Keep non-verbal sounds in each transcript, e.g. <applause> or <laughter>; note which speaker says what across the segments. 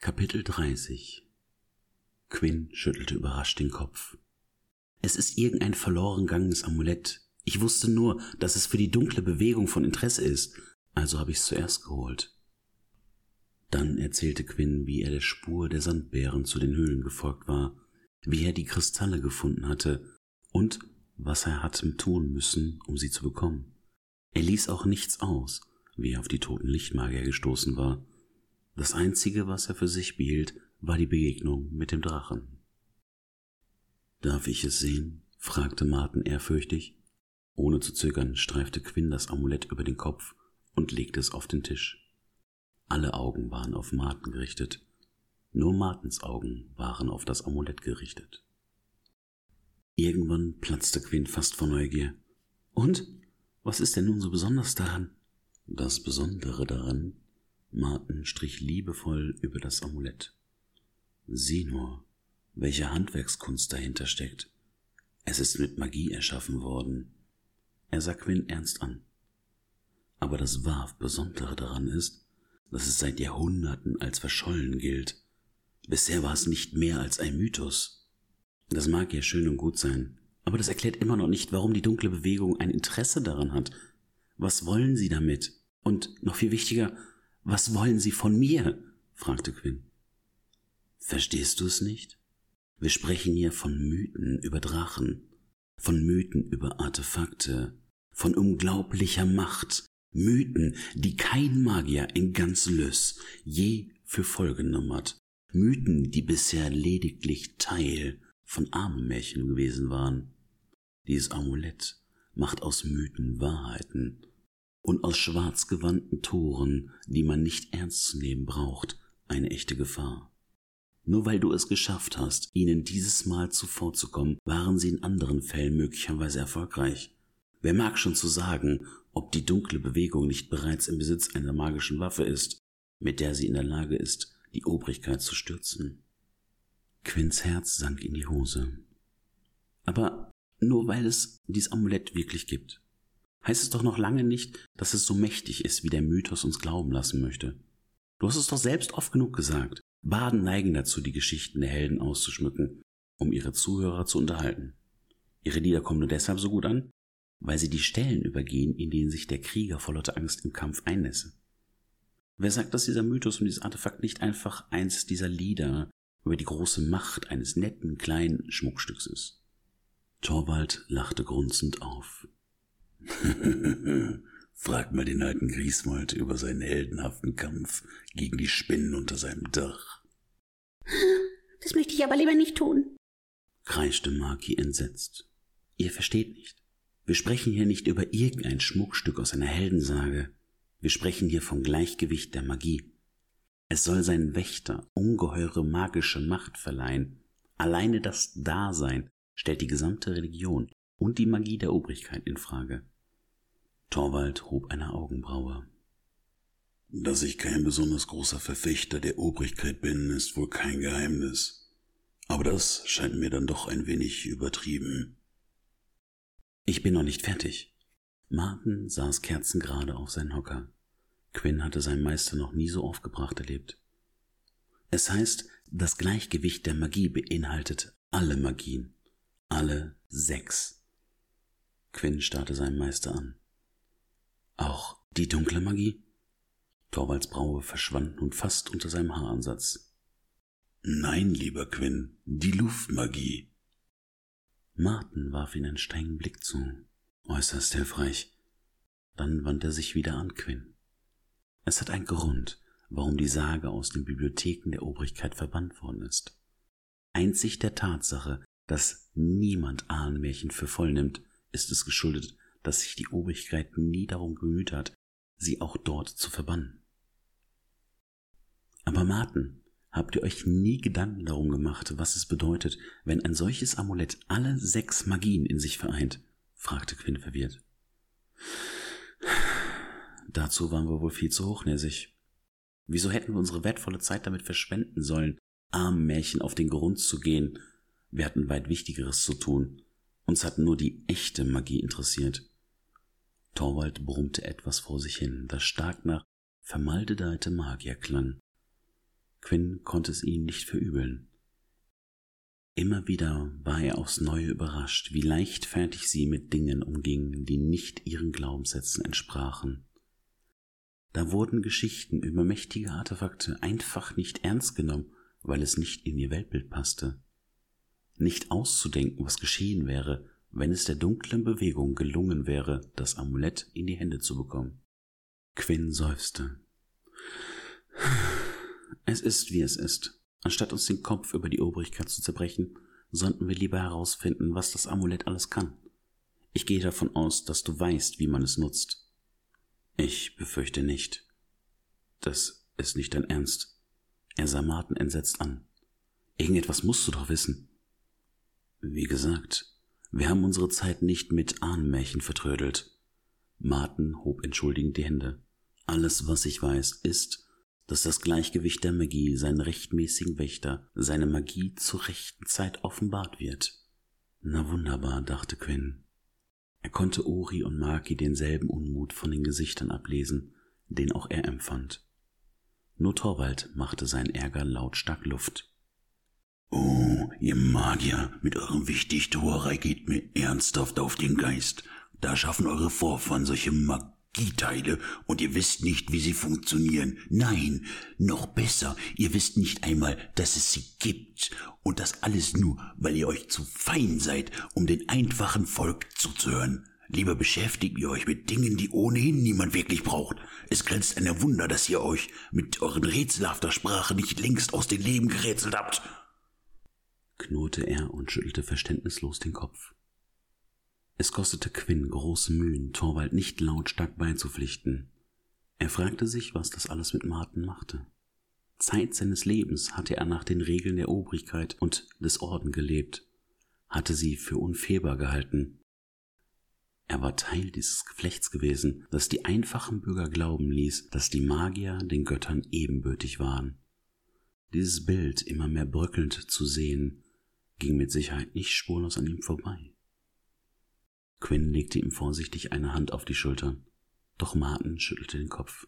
Speaker 1: Kapitel 30 Quinn schüttelte überrascht den Kopf. Es ist irgendein verloren gegangenes Amulett. Ich wusste nur, dass es für die dunkle Bewegung von Interesse ist, also habe ich es zuerst geholt. Dann erzählte Quinn, wie er der Spur der Sandbären zu den Höhlen gefolgt war, wie er die Kristalle gefunden hatte und was er hatte tun müssen, um sie zu bekommen. Er ließ auch nichts aus, wie er auf die toten Lichtmagier gestoßen war. Das Einzige, was er für sich behielt, war die Begegnung mit dem Drachen. Darf ich es sehen? fragte Martin ehrfürchtig. Ohne zu zögern streifte Quinn das Amulett über den Kopf und legte es auf den Tisch. Alle Augen waren auf Martin gerichtet. Nur Martens Augen waren auf das Amulett gerichtet. Irgendwann platzte Quinn fast vor Neugier. Und? Was ist denn nun so besonders daran? Das Besondere daran, Martin strich liebevoll über das Amulett. Sieh nur, welche Handwerkskunst dahinter steckt. Es ist mit Magie erschaffen worden. Er sah Quinn ernst an. Aber das wahr Besondere daran ist, dass es seit Jahrhunderten als verschollen gilt. Bisher war es nicht mehr als ein Mythos. Das mag ja schön und gut sein, aber das erklärt immer noch nicht, warum die dunkle Bewegung ein Interesse daran hat. Was wollen Sie damit? Und noch viel wichtiger, was wollen Sie von mir? fragte Quinn. Verstehst du es nicht? Wir sprechen hier von Mythen über Drachen, von Mythen über Artefakte, von unglaublicher Macht, Mythen, die kein Magier in ganz Lys je für voll genommen hat, Mythen, die bisher lediglich Teil von armen Märchen gewesen waren. Dieses Amulett macht aus Mythen Wahrheiten und aus schwarzgewandten Toren, die man nicht ernst zu nehmen braucht, eine echte Gefahr. Nur weil du es geschafft hast, ihnen dieses Mal zuvorzukommen, waren sie in anderen Fällen möglicherweise erfolgreich. Wer mag schon zu sagen, ob die dunkle Bewegung nicht bereits im Besitz einer magischen Waffe ist, mit der sie in der Lage ist, die Obrigkeit zu stürzen? Quinns Herz sank in die Hose. Aber nur weil es dies Amulett wirklich gibt heißt es doch noch lange nicht, dass es so mächtig ist, wie der Mythos uns glauben lassen möchte. Du hast es doch selbst oft genug gesagt. Baden neigen dazu, die Geschichten der Helden auszuschmücken, um ihre Zuhörer zu unterhalten. Ihre Lieder kommen nur deshalb so gut an, weil sie die Stellen übergehen, in denen sich der Krieger vor lauter Angst im Kampf einnässe. Wer sagt, dass dieser Mythos und dieses Artefakt nicht einfach eins dieser Lieder über die große Macht eines netten kleinen Schmuckstücks ist? Torwald lachte grunzend auf. <laughs> Frag mal den alten Griesmold über seinen heldenhaften Kampf gegen die Spinnen unter seinem Dach.
Speaker 2: Das möchte ich aber lieber nicht tun,
Speaker 1: kreischte Maki entsetzt. Ihr versteht nicht. Wir sprechen hier nicht über irgendein Schmuckstück aus einer Heldensage. Wir sprechen hier vom Gleichgewicht der Magie. Es soll seinen Wächter ungeheure magische Macht verleihen. Alleine das Dasein stellt die gesamte Religion und die Magie der Obrigkeit in Frage. Torwald hob eine Augenbraue. Dass ich kein besonders großer Verfechter der Obrigkeit bin, ist wohl kein Geheimnis. Aber das scheint mir dann doch ein wenig übertrieben. Ich bin noch nicht fertig. Martin saß kerzengerade auf seinen Hocker. Quinn hatte seinen Meister noch nie so aufgebracht erlebt. Es heißt, das Gleichgewicht der Magie beinhaltet alle Magien, alle sechs. Quinn starrte seinen Meister an. Auch die dunkle Magie? Torvalds Braue verschwand nun fast unter seinem Haaransatz. Nein, lieber Quinn, die Luftmagie. Martin warf ihn einen strengen Blick zu, äußerst hilfreich. Dann wandte er sich wieder an Quinn. Es hat einen Grund, warum die Sage aus den Bibliotheken der Obrigkeit verbannt worden ist. Einzig der Tatsache, dass niemand Ahnenmärchen für voll nimmt, ist es geschuldet, dass sich die Obrigkeit nie darum bemüht hat, sie auch dort zu verbannen. Aber Martin, habt ihr euch nie Gedanken darum gemacht, was es bedeutet, wenn ein solches Amulett alle sechs Magien in sich vereint? fragte Quinn verwirrt. Dazu waren wir wohl viel zu hochnäsig. Wieso hätten wir unsere wertvolle Zeit damit verschwenden sollen, armen Märchen auf den Grund zu gehen? Wir hatten weit Wichtigeres zu tun. Uns hat nur die echte Magie interessiert. Torwald brummte etwas vor sich hin, das stark nach vermaldedeite Magier klang. Quinn konnte es ihm nicht verübeln. Immer wieder war er aufs Neue überrascht, wie leichtfertig sie mit Dingen umgingen, die nicht ihren Glaubenssätzen entsprachen. Da wurden Geschichten über mächtige Artefakte einfach nicht ernst genommen, weil es nicht in ihr Weltbild passte. Nicht auszudenken, was geschehen wäre, wenn es der dunklen Bewegung gelungen wäre, das Amulett in die Hände zu bekommen. Quinn seufzte. Es ist, wie es ist. Anstatt uns den Kopf über die Obrigkeit zu zerbrechen, sollten wir lieber herausfinden, was das Amulett alles kann. Ich gehe davon aus, dass du weißt, wie man es nutzt. Ich befürchte nicht. Das ist nicht dein Ernst. Er sah Martin entsetzt an. Irgendetwas musst du doch wissen. Wie gesagt, wir haben unsere Zeit nicht mit Ahnenmärchen vertrödelt. Martin hob entschuldigend die Hände. Alles, was ich weiß, ist, dass das Gleichgewicht der Magie seinen rechtmäßigen Wächter, seine Magie zur rechten Zeit offenbart wird. Na wunderbar, dachte Quinn. Er konnte Uri und Maki denselben Unmut von den Gesichtern ablesen, den auch er empfand. Nur Torwald machte seinen Ärger lautstark Luft.
Speaker 3: Oh, ihr Magier, mit eurem Wichtigtuerei geht mir ernsthaft auf den Geist. Da schaffen eure Vorfahren solche Mag Magieteile und ihr wisst nicht, wie sie funktionieren. Nein, noch besser, ihr wisst nicht einmal, dass es sie gibt. Und das alles nur, weil ihr euch zu fein seid, um den einfachen Volk zuzuhören. Lieber beschäftigt ihr euch mit Dingen, die ohnehin niemand wirklich braucht. Es grenzt ein Wunder, dass ihr euch mit euren rätselhafter Sprache nicht längst aus dem Leben gerätselt habt.
Speaker 1: Knurrte er und schüttelte verständnislos den Kopf. Es kostete Quinn große Mühen, Torwald nicht lautstark beizupflichten. Er fragte sich, was das alles mit Martin machte. Zeit seines Lebens hatte er nach den Regeln der Obrigkeit und des Orden gelebt, hatte sie für unfehlbar gehalten. Er war Teil dieses Geflechts gewesen, das die einfachen Bürger glauben ließ, dass die Magier den Göttern ebenbürtig waren. Dieses Bild immer mehr bröckelnd zu sehen, ging mit Sicherheit nicht spurlos an ihm vorbei. Quinn legte ihm vorsichtig eine Hand auf die Schultern, doch Martin schüttelte den Kopf.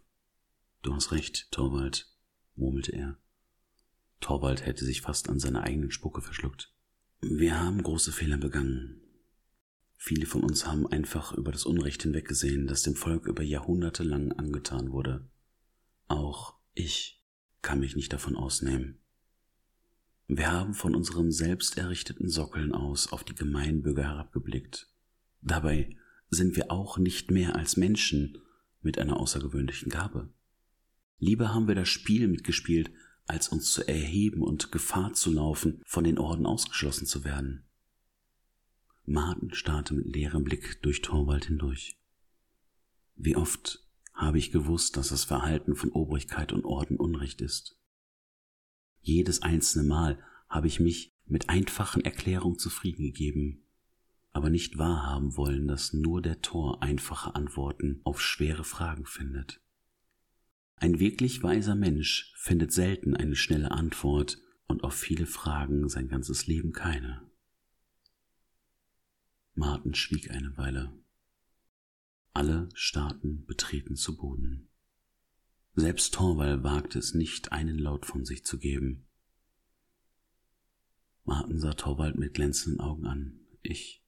Speaker 1: Du hast recht, Torwald, murmelte er. Torwald hätte sich fast an seiner eigenen Spucke verschluckt. Wir haben große Fehler begangen. Viele von uns haben einfach über das Unrecht hinweggesehen, das dem Volk über Jahrhunderte lang angetan wurde. Auch ich kann mich nicht davon ausnehmen. Wir haben von unseren selbst errichteten Sockeln aus auf die Gemeinbürger herabgeblickt Dabei sind wir auch nicht mehr als Menschen mit einer außergewöhnlichen Gabe. Lieber haben wir das Spiel mitgespielt, als uns zu erheben und Gefahr zu laufen, von den Orden ausgeschlossen zu werden. Martin starrte mit leerem Blick durch Torwald hindurch. Wie oft habe ich gewusst, dass das Verhalten von Obrigkeit und Orden Unrecht ist. Jedes einzelne Mal habe ich mich mit einfachen Erklärungen zufrieden gegeben, aber nicht wahrhaben wollen, dass nur der Tor einfache Antworten auf schwere Fragen findet. Ein wirklich weiser Mensch findet selten eine schnelle Antwort und auf viele Fragen sein ganzes Leben keine. Martin schwieg eine Weile. Alle starrten betreten zu Boden. Selbst Torwall wagte es nicht, einen Laut von sich zu geben. Martin sah Torwald mit glänzenden Augen an. Ich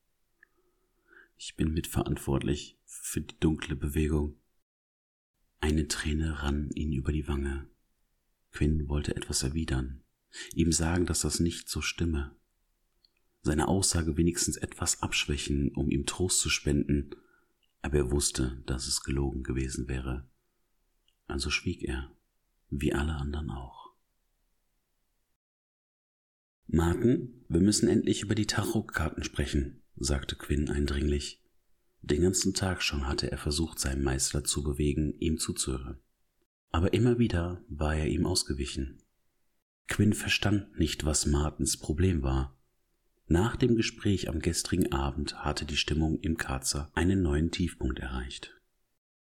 Speaker 1: ich bin mitverantwortlich für die dunkle Bewegung. Eine Träne rann ihn über die Wange. Quinn wollte etwas erwidern, ihm sagen, dass das nicht so stimme, seine Aussage wenigstens etwas abschwächen, um ihm Trost zu spenden, aber er wusste, dass es gelogen gewesen wäre. Also schwieg er, wie alle anderen auch. Martin, wir müssen endlich über die Tarotkarten sprechen, sagte Quinn eindringlich. Den ganzen Tag schon hatte er versucht, seinen Meister zu bewegen, ihm zuzuhören. Aber immer wieder war er ihm ausgewichen. Quinn verstand nicht, was Martens Problem war. Nach dem Gespräch am gestrigen Abend hatte die Stimmung im Karzer einen neuen Tiefpunkt erreicht.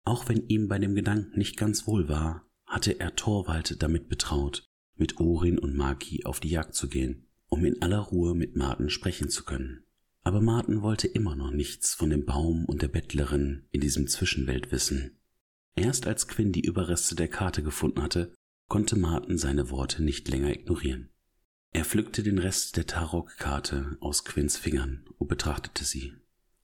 Speaker 1: Auch wenn ihm bei dem Gedanken nicht ganz wohl war, hatte er Torwald damit betraut, mit Orin und Maki auf die Jagd zu gehen, um in aller Ruhe mit Marten sprechen zu können. Aber Martin wollte immer noch nichts von dem Baum und der Bettlerin in diesem Zwischenwelt wissen. Erst als Quinn die Überreste der Karte gefunden hatte, konnte Martin seine Worte nicht länger ignorieren. Er pflückte den Rest der Tarokkarte aus Quinns Fingern und betrachtete sie.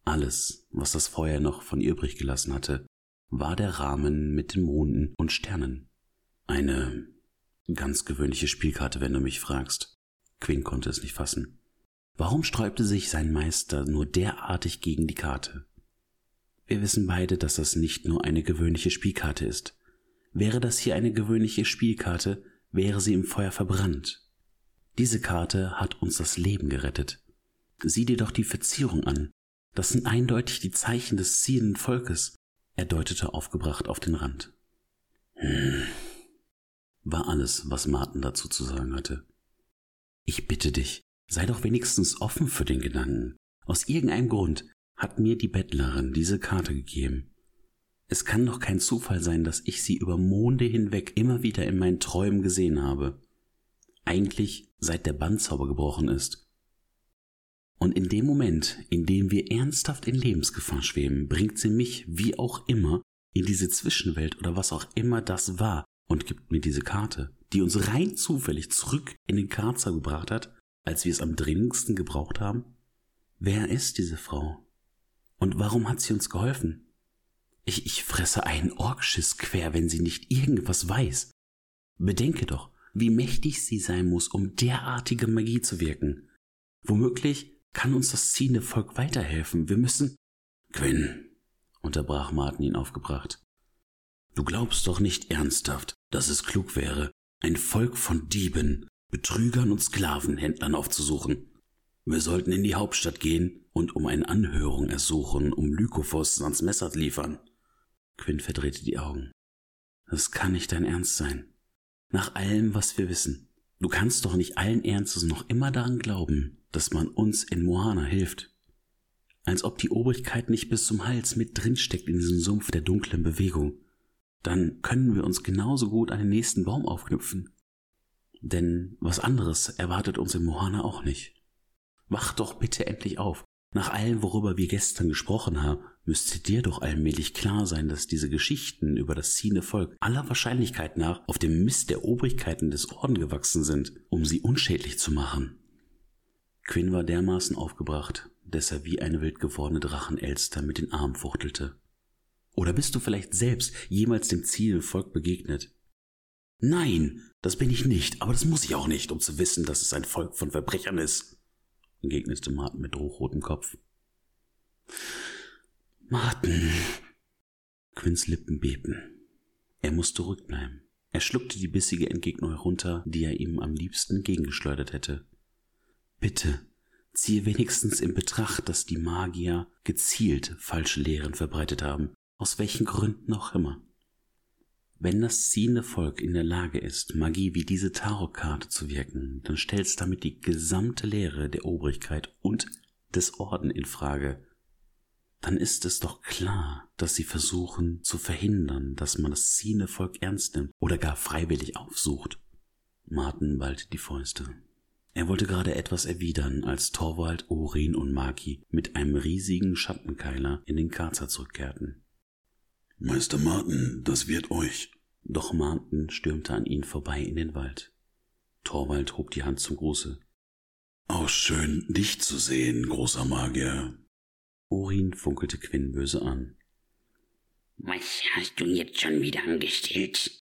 Speaker 1: Alles, was das Feuer noch von ihr übrig gelassen hatte, war der Rahmen mit den Monden und Sternen. Eine ganz gewöhnliche Spielkarte, wenn du mich fragst. Quinn konnte es nicht fassen. Warum sträubte sich sein Meister nur derartig gegen die Karte? Wir wissen beide, dass das nicht nur eine gewöhnliche Spielkarte ist. Wäre das hier eine gewöhnliche Spielkarte, wäre sie im Feuer verbrannt. Diese Karte hat uns das Leben gerettet. Sieh dir doch die Verzierung an. Das sind eindeutig die Zeichen des ziehenden Volkes. Er deutete aufgebracht auf den Rand. Hm. War alles, was Martin dazu zu sagen hatte. Ich bitte dich, sei doch wenigstens offen für den Gedanken. Aus irgendeinem Grund hat mir die Bettlerin diese Karte gegeben. Es kann doch kein Zufall sein, dass ich sie über Monde hinweg immer wieder in meinen Träumen gesehen habe. Eigentlich seit der Bandzauber gebrochen ist. Und in dem Moment, in dem wir ernsthaft in Lebensgefahr schweben, bringt sie mich, wie auch immer, in diese Zwischenwelt oder was auch immer das war und gibt mir diese Karte, die uns rein zufällig zurück in den Karzer gebracht hat, als wir es am dringendsten gebraucht haben? Wer ist diese Frau? Und warum hat sie uns geholfen? Ich, ich fresse einen Orkschiss quer, wenn sie nicht irgendwas weiß. Bedenke doch, wie mächtig sie sein muss, um derartige Magie zu wirken. Womöglich kann uns das ziehende Volk weiterhelfen. Wir müssen. Quinn, unterbrach Martin ihn aufgebracht. Du glaubst doch nicht ernsthaft, dass es klug wäre, ein Volk von Dieben, Betrügern und Sklavenhändlern aufzusuchen. Wir sollten in die Hauptstadt gehen und um eine Anhörung ersuchen, um Lykophos ans Messer liefern. Quinn verdrehte die Augen. Das kann nicht dein Ernst sein. Nach allem, was wir wissen. Du kannst doch nicht allen Ernstes noch immer daran glauben, dass man uns in Mohana hilft. Als ob die Obrigkeit nicht bis zum Hals mit drinsteckt in diesem Sumpf der dunklen Bewegung. Dann können wir uns genauso gut an den nächsten Baum aufknüpfen. Denn was anderes erwartet uns in Mohana auch nicht. Wach doch bitte endlich auf. Nach allem, worüber wir gestern gesprochen haben, müsste dir doch allmählich klar sein, dass diese Geschichten über das ziehende Volk aller Wahrscheinlichkeit nach auf dem Mist der Obrigkeiten des Orden gewachsen sind, um sie unschädlich zu machen. Quinn war dermaßen aufgebracht, dass er wie eine wild gewordene Drachenelster mit den Armen fuchtelte. Oder bist du vielleicht selbst jemals dem ziehenden Volk begegnet? Nein, das bin ich nicht, aber das muss ich auch nicht, um zu wissen, dass es ein Volk von Verbrechern ist entgegnete Martin mit hochrotem Kopf. Martin! Quinns Lippen bebten. Er musste zurückbleiben. Er schluckte die bissige Entgegnung herunter, die er ihm am liebsten entgegengeschleudert hätte. Bitte, ziehe wenigstens in Betracht, dass die Magier gezielt falsche Lehren verbreitet haben, aus welchen Gründen auch immer. Wenn das ziehende Volk in der Lage ist, Magie wie diese Tarotkarte zu wirken, dann stellst damit die gesamte Lehre der Obrigkeit und des Orden in Frage. Dann ist es doch klar, dass sie versuchen zu verhindern, dass man das ziehende Volk ernst nimmt oder gar freiwillig aufsucht. Martin ballte die Fäuste. Er wollte gerade etwas erwidern, als Torwald, Orin und Maki mit einem riesigen Schattenkeiler in den Karzer zurückkehrten.
Speaker 3: Meister Martin, das wird euch.
Speaker 1: Doch Martin stürmte an ihnen vorbei in den Wald. Torwald hob die Hand zum Gruße.
Speaker 3: Auch schön, dich zu sehen, großer Magier.
Speaker 1: Urin funkelte Quinn böse an.
Speaker 2: Was hast du jetzt schon wieder angestellt?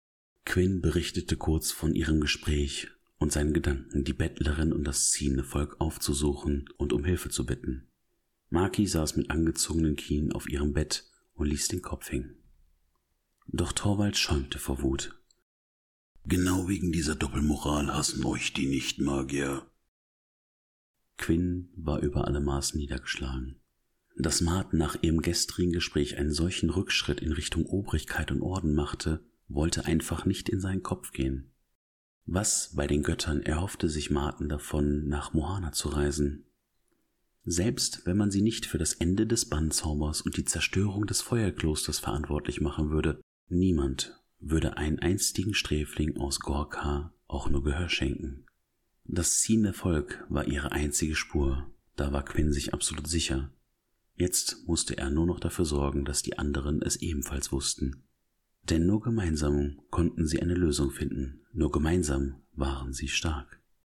Speaker 1: Quinn berichtete kurz von ihrem Gespräch und seinen Gedanken, die Bettlerin und das ziehende Volk aufzusuchen und um Hilfe zu bitten. Maki saß mit angezogenen Kien auf ihrem Bett und ließ den Kopf hängen. Doch Torvald schäumte vor Wut.
Speaker 3: Genau wegen dieser Doppelmoral hassen euch die Nichtmagier.
Speaker 1: Quinn war über alle Maßen niedergeschlagen. Dass Martin nach ihrem gestrigen Gespräch einen solchen Rückschritt in Richtung Obrigkeit und Orden machte, wollte einfach nicht in seinen Kopf gehen. Was bei den Göttern erhoffte sich Martin davon, nach Mohana zu reisen? Selbst wenn man sie nicht für das Ende des Bannzaubers und die Zerstörung des Feuerklosters verantwortlich machen würde, Niemand würde einen einstigen Sträfling aus Gorka auch nur Gehör schenken. Das ziehende Volk war ihre einzige Spur, da war Quinn sich absolut sicher. Jetzt musste er nur noch dafür sorgen, dass die anderen es ebenfalls wussten. Denn nur gemeinsam konnten sie eine Lösung finden, nur gemeinsam waren sie stark.